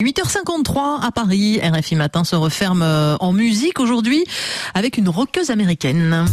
8h53 à Paris, RFI Matin se referme euh, en musique aujourd'hui avec une rockeuse américaine.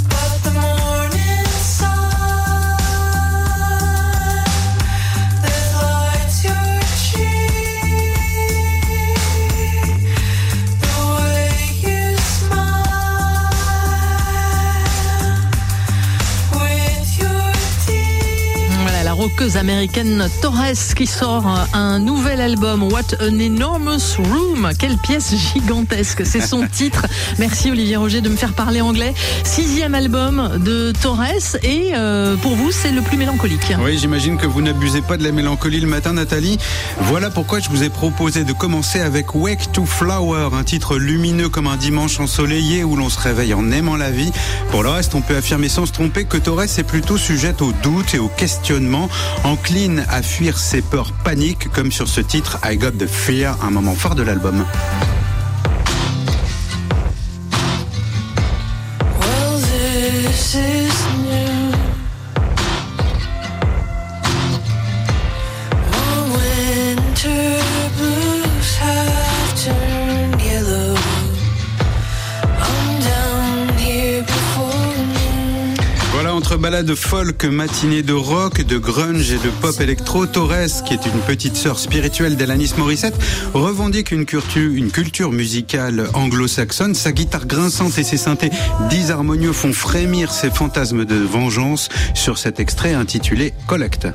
Rockeuse américaine Torres qui sort un nouvel album What an Enormous Room. Quelle pièce gigantesque, c'est son titre. Merci Olivier Roger de me faire parler anglais. Sixième album de Torres et euh, pour vous c'est le plus mélancolique. Oui, j'imagine que vous n'abusez pas de la mélancolie le matin Nathalie. Voilà pourquoi je vous ai proposé de commencer avec Wake to Flower, un titre lumineux comme un dimanche ensoleillé où l'on se réveille en aimant la vie. Pour le reste, on peut affirmer sans se tromper que Torres est plutôt sujette au doute et au questionnement encline à fuir ses peurs paniques, comme sur ce titre I Got the Fear, un moment fort de l'album. Entre balade folk, matinée de rock, de grunge et de pop électro, Torres, qui est une petite sœur spirituelle d'Alanis Morissette, revendique une culture, une culture musicale anglo-saxonne. Sa guitare grinçante et ses synthés disharmonieux font frémir ses fantasmes de vengeance sur cet extrait intitulé Collect.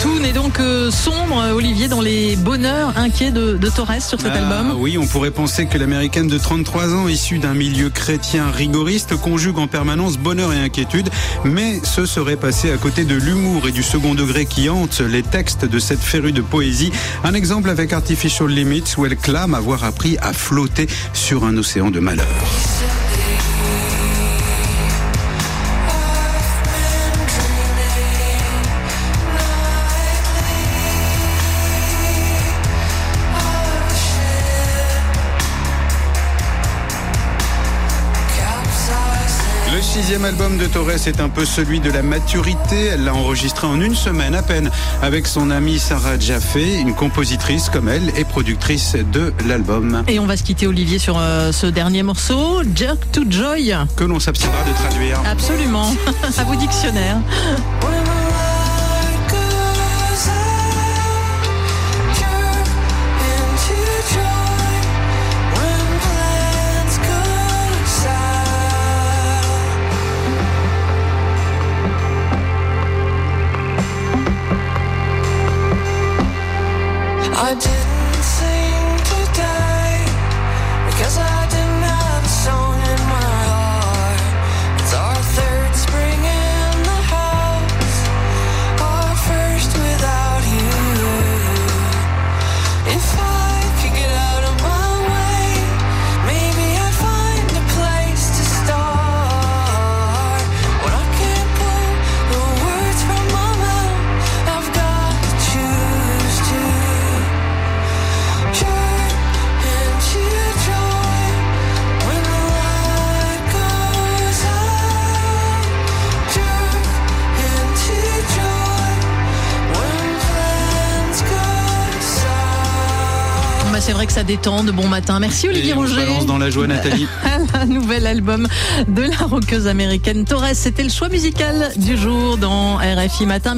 Tout n'est donc sombre, Olivier, dans les bonheurs inquiets de, Torres sur cet ah, album. Oui, on pourrait penser que l'américaine de 33 ans, issue d'un milieu chrétien rigoriste, conjugue en permanence bonheur et inquiétude, mais ce serait passé à côté de l'humour et du second degré qui hante les textes de cette férue de poésie. Un exemple avec Artificial Limits, où elle clame avoir appris à flotter sur un océan de malheur. Sixième album de Torres est un peu celui de la maturité. Elle l'a enregistré en une semaine à peine avec son amie Sarah Jaffé, une compositrice comme elle et productrice de l'album. Et on va se quitter Olivier sur euh, ce dernier morceau, Jerk to Joy. Que l'on s'abstiendra de traduire. Absolument. à vos dictionnaires. I didn't c'est vrai que ça détend de bon matin. Merci Olivier Roger. dans la joie Nathalie. Un nouvel album de la rockeuse américaine Torres. C'était le choix musical du jour dans RFI Matin.